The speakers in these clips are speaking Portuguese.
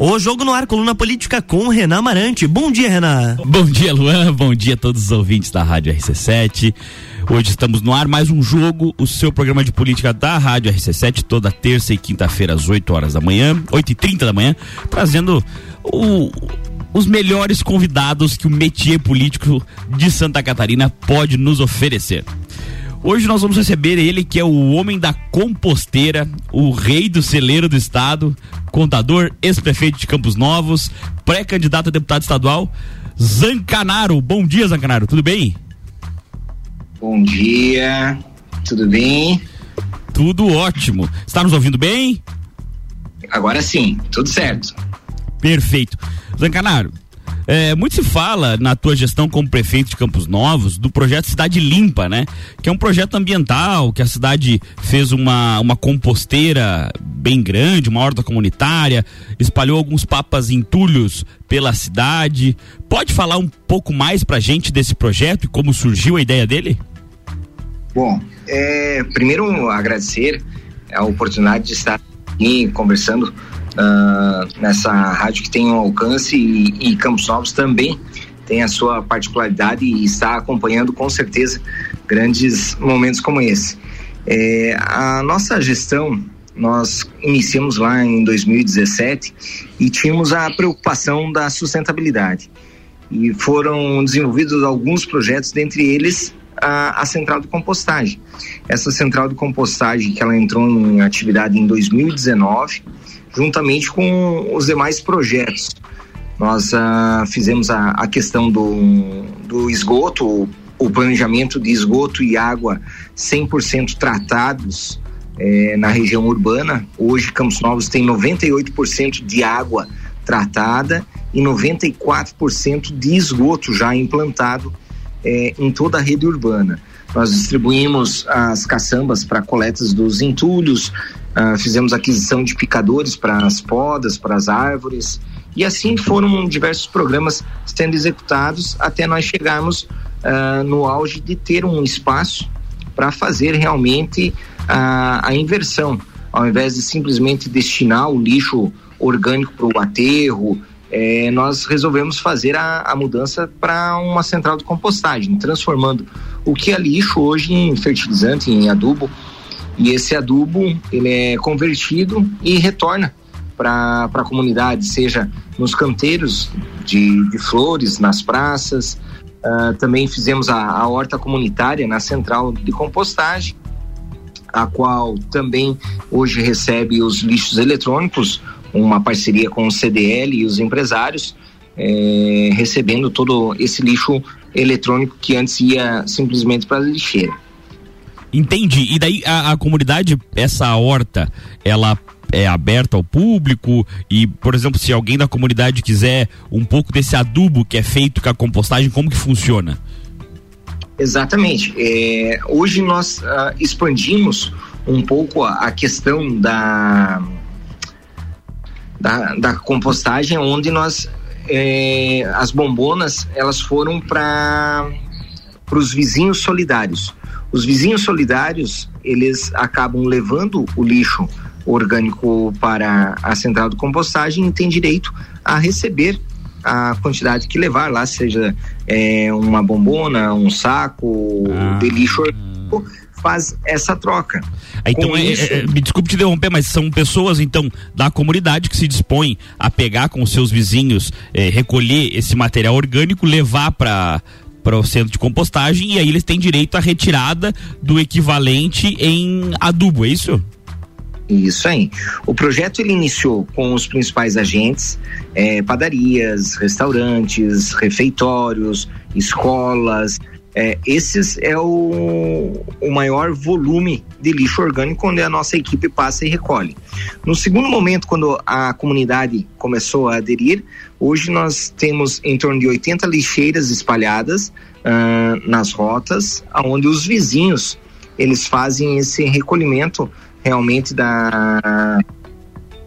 O Jogo no Ar, coluna política com Renan Marante. Bom dia, Renan. Bom dia, Luan. Bom dia a todos os ouvintes da Rádio RC7. Hoje estamos no ar, mais um jogo, o seu programa de política da Rádio RC7, toda terça e quinta-feira às 8 horas da manhã, 8 e 30 da manhã, trazendo o, os melhores convidados que o métier político de Santa Catarina pode nos oferecer. Hoje nós vamos receber ele, que é o homem da composteira, o rei do celeiro do estado, contador, ex-prefeito de Campos Novos, pré-candidato a deputado estadual, Zancanaro. Bom dia, Zancanaro, tudo bem? Bom dia, tudo bem? Tudo ótimo. Está nos ouvindo bem? Agora sim, tudo certo. Perfeito. Zancanaro, é, muito se fala na tua gestão como prefeito de Campos Novos do projeto Cidade Limpa, né? Que é um projeto ambiental, que a cidade fez uma, uma composteira bem grande, uma horta comunitária, espalhou alguns papas entulhos pela cidade. Pode falar um pouco mais pra gente desse projeto e como surgiu a ideia dele? Bom, é, primeiro agradecer a oportunidade de estar aqui conversando uh, nessa rádio que tem um alcance e, e Campos Novos também tem a sua particularidade e está acompanhando com certeza grandes momentos como esse. É, a nossa gestão, nós iniciamos lá em 2017 e tínhamos a preocupação da sustentabilidade. E foram desenvolvidos alguns projetos, dentre eles a, a, central de compostagem. Essa central de compostagem que ela entrou em atividade em 2019 juntamente com os demais projetos. Nós uh, fizemos a, a, questão do, do esgoto, o planejamento de esgoto e água 100% tratados eh, na região urbana. Hoje, Campos Novos tem 98% de água tratada e 94% de esgoto já implantado eh, em toda a rede urbana. Nós distribuímos as caçambas para coletas dos entulhos, Uh, fizemos aquisição de picadores para as podas, para as árvores, e assim foram diversos programas sendo executados até nós chegarmos uh, no auge de ter um espaço para fazer realmente uh, a inversão, ao invés de simplesmente destinar o lixo orgânico para o aterro, eh, nós resolvemos fazer a, a mudança para uma central de compostagem, transformando o que é lixo hoje em fertilizante, em adubo, e esse adubo ele é convertido e retorna para a comunidade, seja nos canteiros de, de flores, nas praças. Uh, também fizemos a, a horta comunitária na central de compostagem, a qual também hoje recebe os lixos eletrônicos, uma parceria com o CDL e os empresários, é, recebendo todo esse lixo eletrônico que antes ia simplesmente para a lixeira. Entendi. E daí a, a comunidade, essa horta, ela é aberta ao público e, por exemplo, se alguém da comunidade quiser um pouco desse adubo que é feito com a compostagem, como que funciona? Exatamente. É, hoje nós uh, expandimos um pouco a, a questão da, da, da, compostagem, onde nós é, as bombonas elas foram para os vizinhos solidários. Os vizinhos solidários, eles acabam levando o lixo orgânico para a central de compostagem e tem direito a receber a quantidade que levar lá, seja é, uma bombona, um saco ah. de lixo orgânico, faz essa troca. Ah, então, é, isso... é, me desculpe te interromper, mas são pessoas então da comunidade que se dispõem a pegar com os seus vizinhos, é, recolher esse material orgânico, levar para para o centro de compostagem e aí eles têm direito à retirada do equivalente em adubo, é isso? Isso aí. O projeto ele iniciou com os principais agentes, é, padarias, restaurantes, refeitórios, escolas. É, esses é o, o maior volume de lixo orgânico onde a nossa equipe passa e recolhe. No segundo momento, quando a comunidade começou a aderir, Hoje nós temos em torno de 80 lixeiras espalhadas uh, nas rotas, onde os vizinhos eles fazem esse recolhimento realmente da,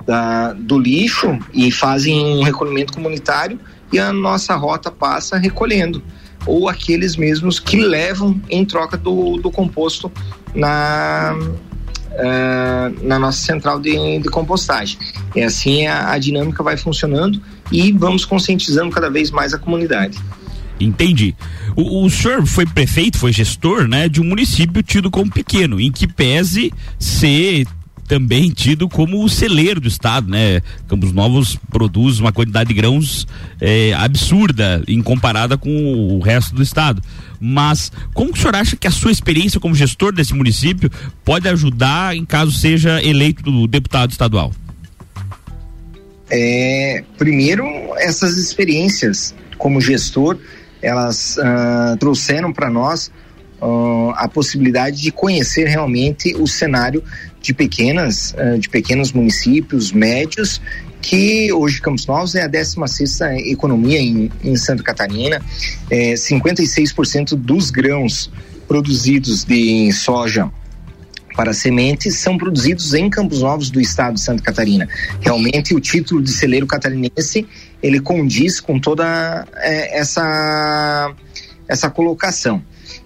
da, do lixo e fazem um recolhimento comunitário e a nossa rota passa recolhendo ou aqueles mesmos que levam em troca do, do composto na uh, na nossa central de, de compostagem. E assim a, a dinâmica vai funcionando e vamos conscientizando cada vez mais a comunidade. Entendi. O, o, senhor foi prefeito, foi gestor, né, de um município tido como pequeno, em que pese ser também tido como o celeiro do estado, né? Campos Novos produz uma quantidade de grãos é, absurda em comparada com o resto do estado. Mas como o senhor acha que a sua experiência como gestor desse município pode ajudar em caso seja eleito deputado estadual? É, primeiro, essas experiências como gestor, elas uh, trouxeram para nós uh, a possibilidade de conhecer realmente o cenário de pequenas, uh, de pequenos municípios médios que hoje Campos Novos é a 16 economia em, em, Santa Catarina, é, 56% dos grãos produzidos de soja para sementes são produzidos em Campos Novos do estado de Santa Catarina. Realmente o título de celeiro catarinense ele condiz com toda é, essa essa colocação.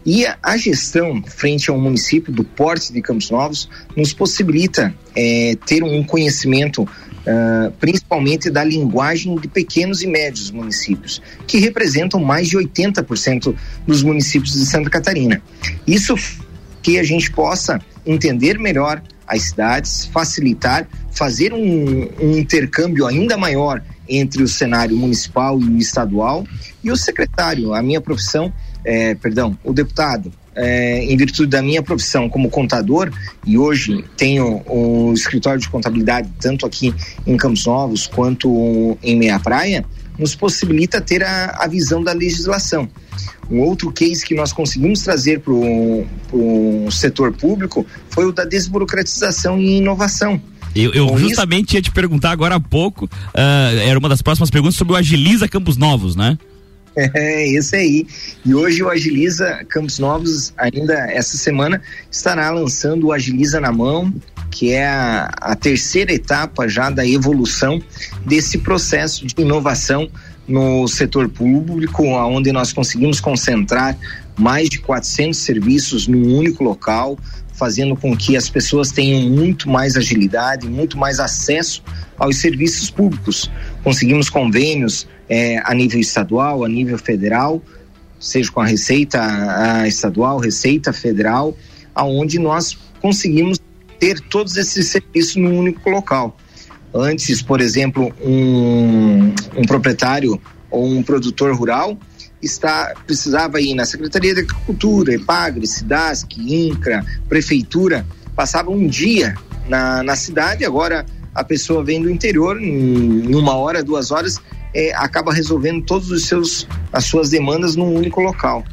E a gestão frente ao município do Porte de Campos Novos nos possibilita é, ter um conhecimento uh, principalmente da linguagem de pequenos e médios municípios, que representam mais de 80% dos municípios de Santa Catarina. Isso que a gente possa entender melhor as cidades, facilitar, fazer um, um intercâmbio ainda maior entre o cenário municipal e o estadual e o secretário, a minha profissão é, perdão, o deputado, é, em virtude da minha profissão como contador, e hoje tenho o escritório de contabilidade tanto aqui em Campos Novos quanto em Meia Praia, nos possibilita ter a, a visão da legislação. Um outro case que nós conseguimos trazer para o setor público foi o da desburocratização e inovação. Eu, eu justamente isso... ia te perguntar agora há pouco, uh, era uma das próximas perguntas sobre o Agiliza Campos Novos, né? É, esse aí. E hoje o Agiliza Campos Novos, ainda essa semana, estará lançando o Agiliza na mão, que é a, a terceira etapa já da evolução desse processo de inovação no setor público, onde nós conseguimos concentrar mais de 400 serviços num único local, fazendo com que as pessoas tenham muito mais agilidade, muito mais acesso aos serviços públicos. Conseguimos convênios é, a nível estadual, a nível federal, seja com a Receita a Estadual, Receita Federal, aonde nós conseguimos ter todos esses serviços num único local. Antes, por exemplo, um, um proprietário ou um produtor rural está precisava ir na Secretaria de Agricultura, EPAGRE, SIDASC, INCRA, Prefeitura, passava um dia na, na cidade, agora a pessoa vem do interior, em, uma hora, duas horas, é, acaba resolvendo todos os seus as suas demandas num único local.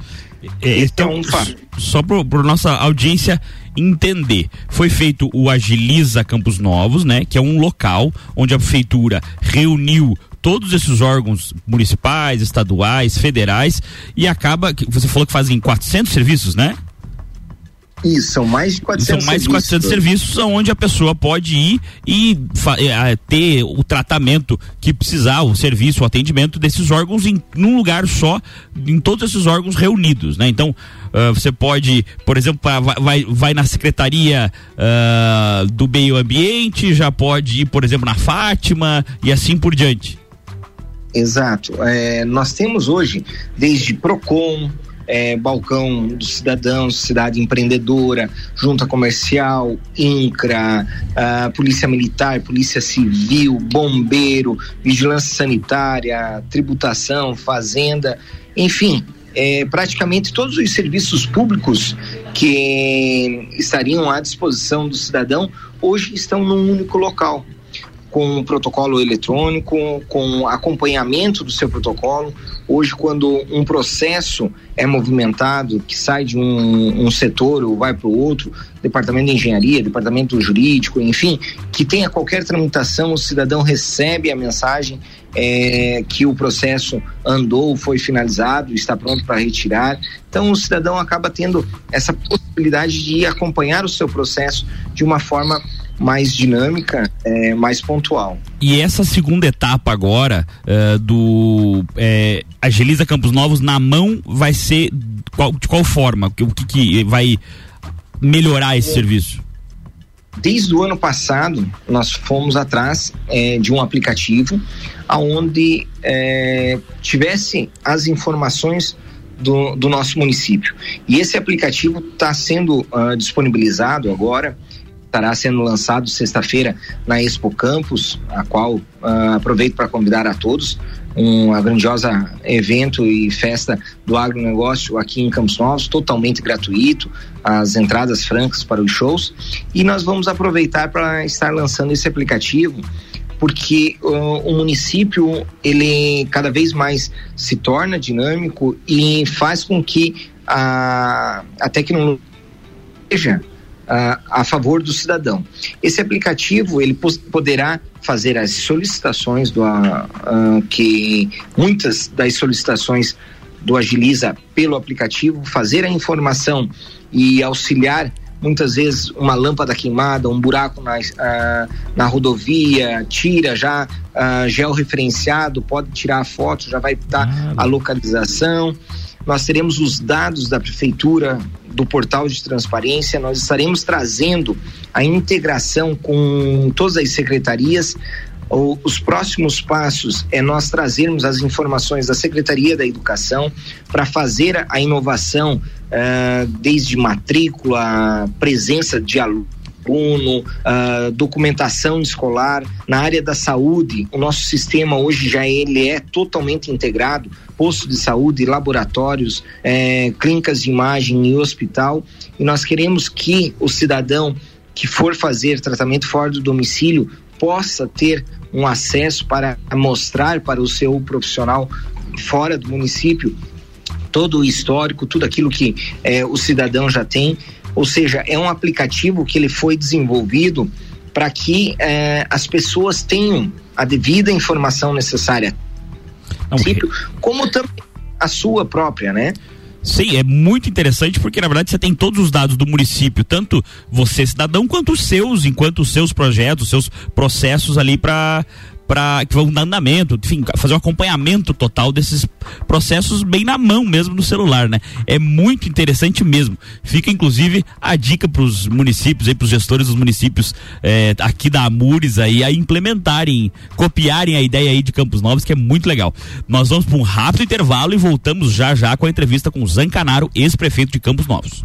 É, então, então só para nossa audiência entender, foi feito o Agiliza Campos Novos, né, que é um local onde a prefeitura reuniu todos esses órgãos municipais, estaduais, federais e acaba, você falou que fazem 400 serviços, né? Isso, são mais de 400 São mais de 400 serviços onde a pessoa pode ir e é, ter o tratamento que precisar, o serviço, o atendimento desses órgãos em num lugar só, em todos esses órgãos reunidos, né? Então, uh, você pode, por exemplo, vai, vai na Secretaria uh, do Meio Ambiente, já pode ir, por exemplo, na Fátima e assim por diante. Exato. É, nós temos hoje, desde PROCON, é, balcão dos cidadãos, cidade empreendedora, junta comercial, INCRA, polícia militar, polícia civil, bombeiro, vigilância sanitária, tributação, fazenda, enfim, é, praticamente todos os serviços públicos que estariam à disposição do cidadão hoje estão num único local com um protocolo eletrônico, com acompanhamento do seu protocolo. Hoje, quando um processo é movimentado, que sai de um, um setor ou vai para o outro, departamento de engenharia, departamento jurídico, enfim, que tenha qualquer tramitação, o cidadão recebe a mensagem é, que o processo andou, foi finalizado, está pronto para retirar. Então, o cidadão acaba tendo essa possibilidade de acompanhar o seu processo de uma forma mais dinâmica, é, mais pontual. E essa segunda etapa agora uh, do é, Agiliza Campos Novos na mão vai ser qual, de qual forma? O que, que vai melhorar esse é. serviço? desde o ano passado nós fomos atrás é, de um aplicativo aonde é, tivesse as informações do, do, nosso município. E esse aplicativo está sendo uh, disponibilizado agora, estará sendo lançado sexta-feira na Expo Campus, a qual uh, aproveito para convidar a todos uma grandiosa evento e festa do agronegócio aqui em Campos Novos, totalmente gratuito, as entradas francas para os shows. E nós vamos aproveitar para estar lançando esse aplicativo porque uh, o município ele cada vez mais se torna dinâmico e faz com que a, a tecnologia uh, a favor do cidadão. Esse aplicativo ele poderá fazer as solicitações do que muitas das solicitações do Agiliza pelo aplicativo, fazer a informação e auxiliar muitas vezes uma lâmpada queimada, um buraco na, uh, na rodovia, tira já uh, georreferenciado, pode tirar a foto, já vai dar ah, a localização. Nós teremos os dados da prefeitura do portal de transparência, nós estaremos trazendo a integração com todas as secretarias, os próximos passos é nós trazermos as informações da Secretaria da Educação para fazer a inovação uh, desde matrícula, presença de aluno documentação escolar, na área da saúde, o nosso sistema hoje já ele é totalmente integrado, posto de saúde, laboratórios, eh, clínicas de imagem e hospital, e nós queremos que o cidadão que for fazer tratamento fora do domicílio possa ter um acesso para mostrar para o seu profissional fora do município todo o histórico, tudo aquilo que eh, o cidadão já tem. Ou seja, é um aplicativo que ele foi desenvolvido para que eh, as pessoas tenham a devida informação necessária, Não, como também a sua própria, né? Sim, é muito interessante porque na verdade você tem todos os dados do município, tanto você cidadão quanto os seus, enquanto os seus projetos, os seus processos ali para para que vão dar andamento, enfim, fazer um acompanhamento total desses processos bem na mão mesmo no celular, né? É muito interessante mesmo. Fica inclusive a dica para os municípios, aí para os gestores dos municípios é, aqui da Amures aí a implementarem, copiarem a ideia aí de Campos Novos, que é muito legal. Nós vamos para um rápido intervalo e voltamos já já com a entrevista com o Zancanaro, ex-prefeito de Campos Novos.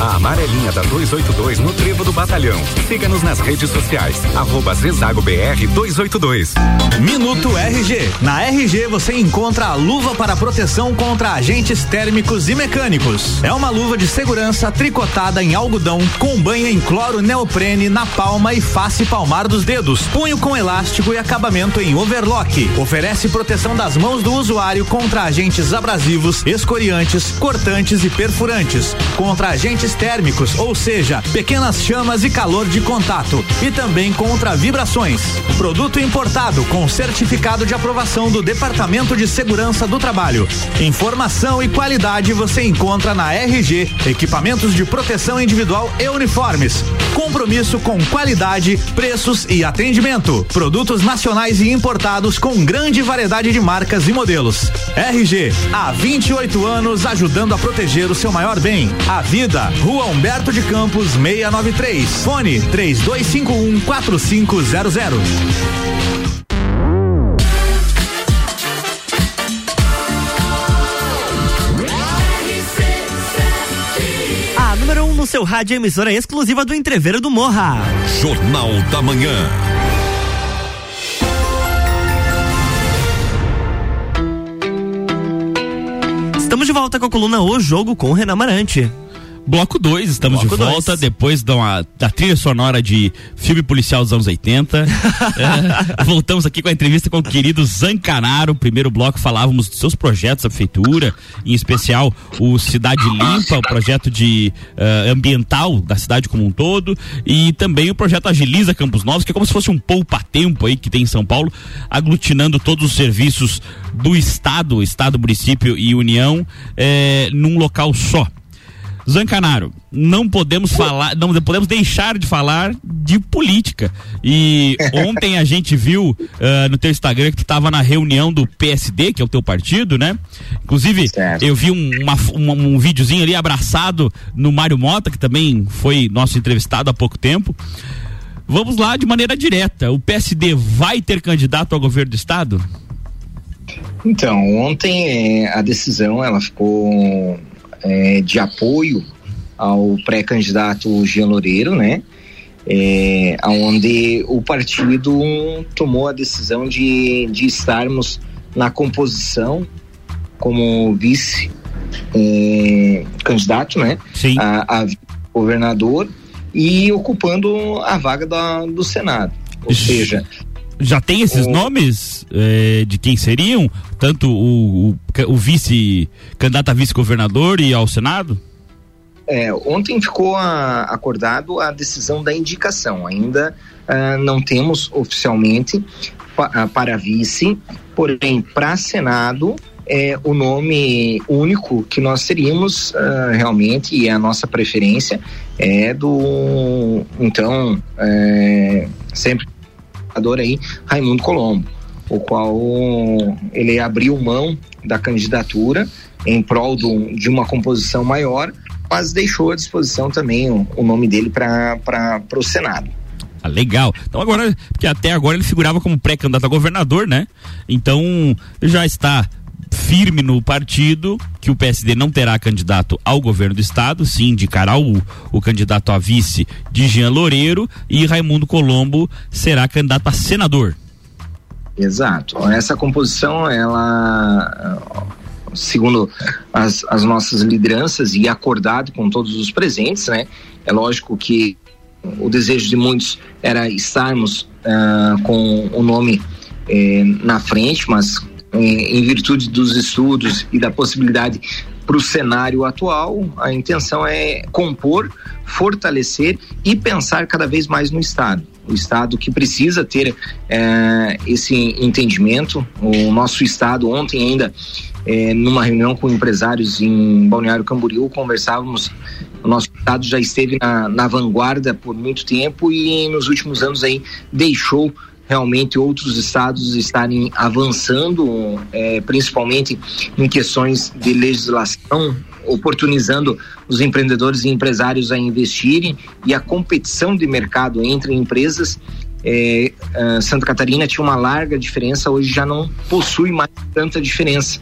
A amarelinha da 282 no Trevo do Batalhão. Siga-nos nas redes sociais, arroba Zezago BR 282. Minuto RG. Na RG você encontra a luva para proteção contra agentes térmicos e mecânicos. É uma luva de segurança tricotada em algodão com banha em cloro neoprene na palma e face palmar dos dedos, punho com elástico e acabamento em overlock. Oferece proteção das mãos do usuário contra agentes abrasivos, escoriantes, cortantes e perfurantes, contra agentes térmicos, ou seja, pequenas chamas e calor de contato, e também contra vibrações. Produto importado com certificado de aprovação do Departamento de Segurança do Trabalho. Informação e qualidade você encontra na RG, equipamentos de proteção individual e uniformes. Compromisso com qualidade, preços e atendimento. Produtos nacionais e importados com grande variedade de marcas e modelos. RG, há 28 anos ajudando a proteger o seu maior bem, a vida. Rua Humberto de Campos 693. Fone 3251 4500. A número 1 um no seu rádio emissora exclusiva do Entreveiro do Morra. Jornal da Manhã. Estamos de volta com a coluna O Jogo com Renan Marante. Bloco 2, estamos Bloco de volta dois. depois da, uma- da trilha sonora de filme policial dos anos 80. É, voltamos aqui com a entrevista com o querido Zancanaro. Primeiro bloco falávamos dos seus projetos da prefeitura, em especial o Cidade Limpa, o projeto de eh, ambiental da cidade como um todo, e também o projeto Agiliza Campos Novos, que é como se fosse um poupa-tempo aí que tem em São Paulo, aglutinando todos os serviços do Estado, Estado, município e União, eh, num local só. Zancanaro, não podemos falar, não podemos deixar de falar de política. E ontem a gente viu ah, no teu Instagram que tu estava na reunião do PSD, que é o teu partido, né? Inclusive, eu vi um, uma, uma- um videozinho ali abraçado no Mário Mota, que também foi nosso entrevistado há pouco tempo. Vamos lá de maneira direta. O PSD vai ter candidato ao governo do estado? Então, ontem eh, a decisão ela ficou eh, de apoio ao pré-candidato Jean Loureiro, né? É, onde o partido tomou a decisão de, de estarmos na composição como vice eh, candidato, né? Sim. A, a governador e ocupando a vaga da, do Senado. Ou seja, Já tem esses O- nomes eh, de quem seriam? Tanto o, o, o vice, candidato a vice-governador e ao Senado? É, ontem ficou a- acordado a decisão da indicação. Ainda ah, não temos oficialmente pa- ah, para vice, porém, para Senado, é o nome único que nós teríamos ah, realmente, e a nossa preferência é do, então, é, sempre senador aí, Raimundo Colombo, o qual ele abriu mão da candidatura em prol do- de uma composição maior, mas deixou à disposição também o, o nome dele para o Senado. Ah, legal. Então agora, porque até agora ele figurava como pré-candidato a governador, né? Então já está firme no partido que o PSD não terá candidato ao governo do estado, sim indicará o, o candidato a vice de Jean Loureiro e Raimundo Colombo será candidato a senador. Exato. Essa composição, ela, segundo as, as nossas lideranças e acordado com todos os presentes, né? É lógico que o desejo de muitos era estarmos ah, com o nome eh, na frente, mas em virtude dos estudos e da possibilidade para o cenário atual, a intenção é compor, fortalecer e pensar cada vez mais no Estado. O Estado que precisa ter eh, esse entendimento. O nosso Estado, ontem ainda, eh, numa reunião com empresários em Balneário Camboriú, conversávamos. O nosso Estado já esteve na, na vanguarda por muito tempo e nos últimos anos aí deixou realmente outros estados estarem avançando, eh, principalmente em questões de legislação, oportunizando os empreendedores e empresários a investirem e a competição de mercado entre empresas. ah, Santa Catarina tinha uma larga diferença, hoje já não possui mais tanta diferença.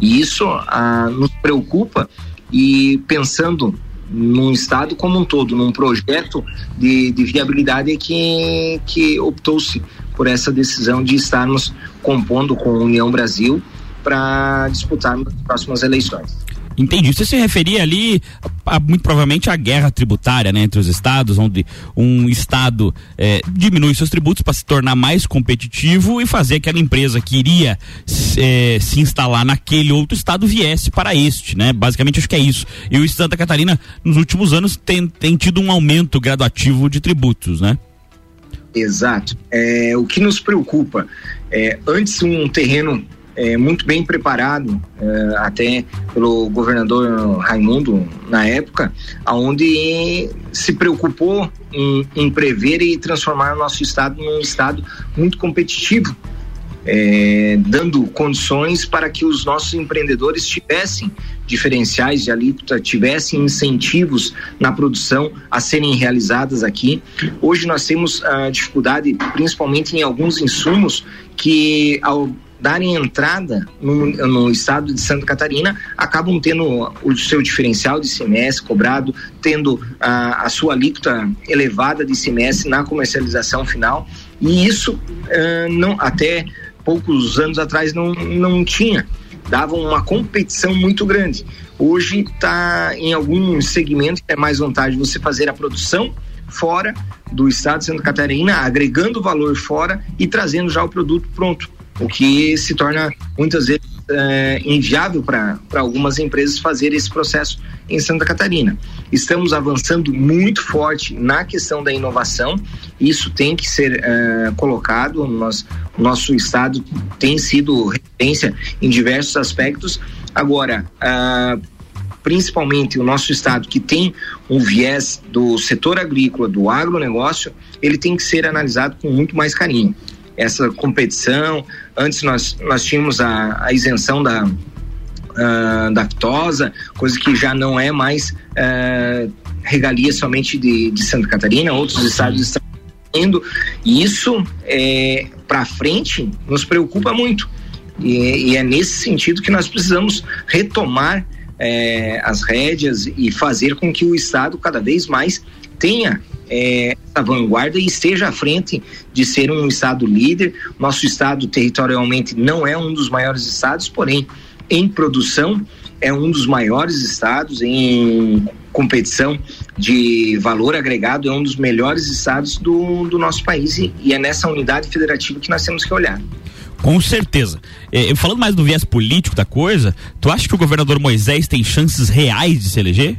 E isso ah, nos preocupa e pensando num estado como um todo, num projeto de, de viabilidade que, que optou-se por essa decisão de estarmos compondo com a União Brasil para disputarmos as próximas eleições. Entendi. Você se referia ali, a, muito provavelmente, à guerra tributária né, entre os estados, onde um estado é, diminui seus tributos para se tornar mais competitivo e fazer aquela empresa que iria é, se instalar naquele outro estado viesse para este, né? Basicamente, acho que é isso. E o Santa Catarina, nos últimos anos, tem, tem tido um aumento gradativo de tributos, né? Exato. É, o que nos preocupa é, antes um terreno é, muito bem preparado, é, até pelo governador Raimundo na época, aonde se preocupou em, em prever e transformar o nosso estado num estado muito competitivo. É, dando condições para que os nossos empreendedores tivessem diferenciais de alíquota, tivessem incentivos na produção a serem realizadas aqui. Hoje nós temos a dificuldade, principalmente em alguns insumos, que ao darem entrada no, no, estado de Santa Catarina acabam tendo o seu diferencial de semestre cobrado, tendo a, a sua alíquota elevada de semestre na comercialização final. E isso uh, não até poucos anos atrás não, não tinha. Dava uma competição muito grande. Hoje está em alguns segmentos é mais vantagem você fazer a produção fora do estado de Santa Catarina agregando valor fora e trazendo já o produto pronto o que se torna muitas vezes é, inviável para algumas empresas fazer esse processo em Santa Catarina. Estamos avançando muito forte na questão da inovação, isso tem que ser é, colocado. Nós, nosso estado tem sido referência em diversos aspectos. Agora, ah, principalmente o nosso estado que tem um viés do setor agrícola, do agronegócio, ele tem que ser analisado com muito mais carinho essa competição. Antes nós, nós tínhamos a, a isenção da, uh, da aftosa, coisa que já não é mais uh, regalia somente de, de Santa Catarina, outros estados estão indo. E isso é, para frente nos preocupa muito. E, e, é nesse sentido que nós precisamos retomar é, as rédeas e fazer com que o Estado cada vez mais tenha é, essa vanguarda e esteja à frente de ser um estado líder. Nosso estado territorialmente não é um dos maiores estados, porém em produção é um dos maiores estados em competição de valor agregado é um dos melhores estados do, do nosso país e, e é nessa unidade federativa que nós temos que olhar. Com certeza. É, falando mais do viés político da coisa, tu acha que o governador Moisés tem chances reais de se eleger?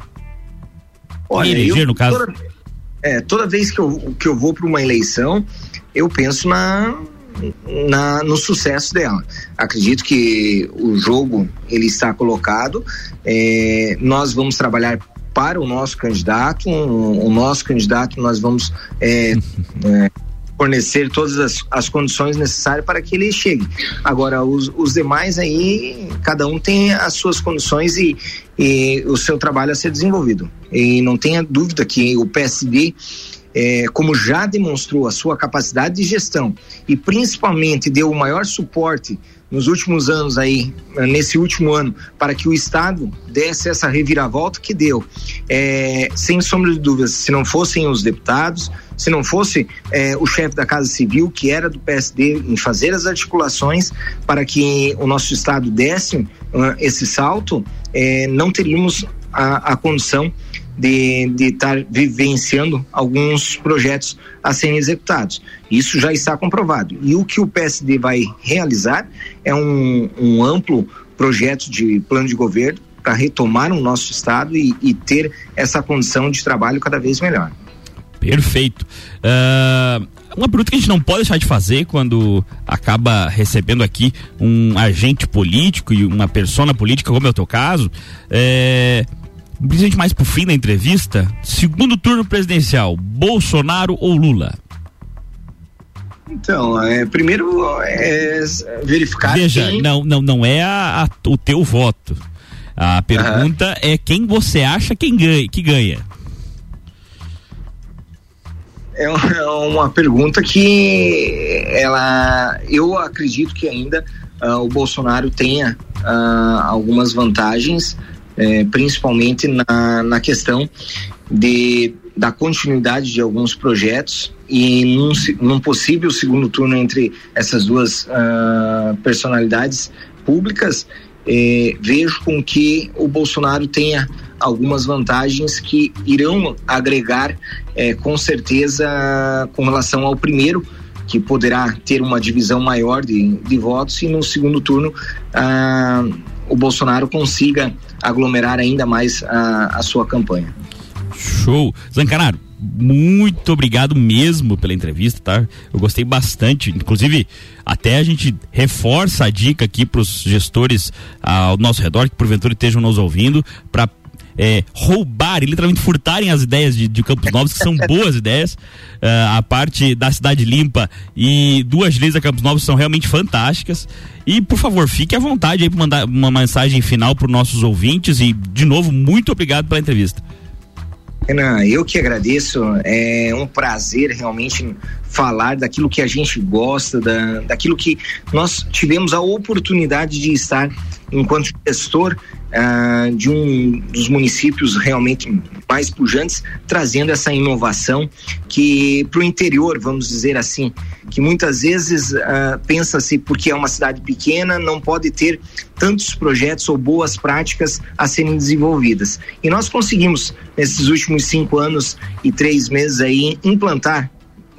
Olha, eleger, eu, no caso? É, toda vez que eu, que eu vou para uma eleição, eu penso na, na, no sucesso dela. Acredito que o jogo ele está colocado. É, nós vamos trabalhar para o nosso candidato. O, o nosso candidato nós vamos é, é, fornecer todas as, as condições necessárias para que ele chegue. Agora, os, os demais aí, cada um tem as suas condições e, e o seu trabalho a ser desenvolvido. E não tenha dúvida que o PSD é, como já demonstrou a sua capacidade de gestão e principalmente deu o maior suporte nos últimos anos aí, nesse último ano, para que o Estado desse essa reviravolta que deu. É, sem sombra de dúvidas, se não fossem os deputados, se não fosse é, o chefe da Casa Civil, que era do PSD, em fazer as articulações para que o nosso Estado desse uh, esse salto, é, não teríamos a, a condição de estar vivenciando alguns projetos a serem executados. Isso já está comprovado. E o que o PSD vai realizar é um, um amplo projeto de plano de governo para retomar o nosso estado e, e, ter essa condição de trabalho cada vez melhor. Perfeito. Uh, uma pergunta que a gente não pode deixar de fazer quando acaba recebendo aqui um agente político e uma persona política, como é o teu caso, é principalmente mais pro fim da entrevista, segundo turno presidencial, Bolsonaro ou Lula? Então, é, primeiro é verificar. Veja, quem... não, não, não é a, a, o teu voto. A pergunta uhum. é quem você acha quem ganha, que ganha. É uma pergunta que ela, eu acredito que ainda uh, o Bolsonaro tenha uh, algumas vantagens é, principalmente na, na questão de, da continuidade de alguns projetos e num, num possível segundo turno entre essas duas uh, personalidades públicas, eh, vejo com que o Bolsonaro tenha algumas vantagens que irão agregar eh, com certeza com relação ao primeiro que poderá ter uma divisão maior de, de votos e no segundo turno ah, o Bolsonaro consiga aglomerar ainda mais a, a sua campanha. Show. Zancanaro, muito obrigado mesmo pela entrevista, tá? Eu gostei bastante. Inclusive, até a gente reforça a dica aqui para os gestores ao nosso redor que porventura estejam nos ouvindo para é, roubar e literalmente furtarem as ideias de, de Campos Novos, que são boas ideias. Uh, a parte da cidade limpa e duas leis da Campos Novos são realmente fantásticas. E, por favor, fique à vontade aí para mandar uma mensagem final para os nossos ouvintes. E, de novo, muito obrigado pela entrevista. Renan, eu que agradeço. É um prazer realmente falar daquilo que a gente gosta, da, daquilo que nós tivemos a oportunidade de estar enquanto gestor uh, de um dos municípios realmente mais pujantes, trazendo essa inovação que para o interior, vamos dizer assim, que muitas vezes uh, pensa-se porque é uma cidade pequena não pode ter tantos projetos ou boas práticas a serem desenvolvidas. E nós conseguimos nesses últimos cinco anos e três meses aí implantar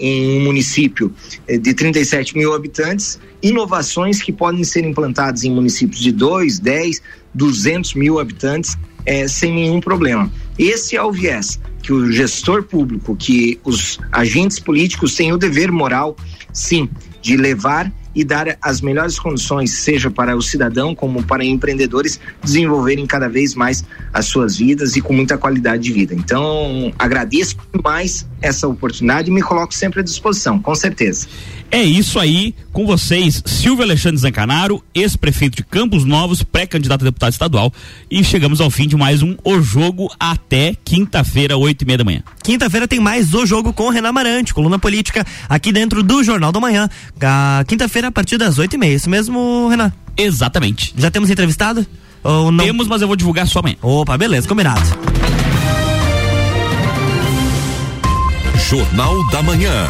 em um município eh, de 37 mil habitantes, inovações que podem ser implantadas em municípios de 2, 10, 200 mil habitantes é, sem nenhum problema. Esse é o viés que o gestor público, que os agentes políticos têm o dever moral, sim, de levar e dar as melhores condições, seja para o cidadão como para empreendedores, desenvolverem cada vez mais as suas vidas e com muita qualidade de vida. Então, agradeço mais essa oportunidade e me coloco sempre à disposição, com certeza. É isso aí, com vocês, Silvio Alexandre Zancanaro, ex-prefeito de Campos Novos, pré-candidato a deputado estadual. E chegamos ao fim de mais um O Jogo até quinta-feira, oito e meia da manhã. Quinta-feira tem mais O Jogo com Renan Marante, coluna política, aqui dentro do Jornal da Manhã. Quinta-feira a partir das oito e meia. Isso mesmo, Renan? Exatamente. Já temos entrevistado? Ou não? Temos, mas eu vou divulgar só amanhã. Opa, beleza, combinado. Jornal da Manhã.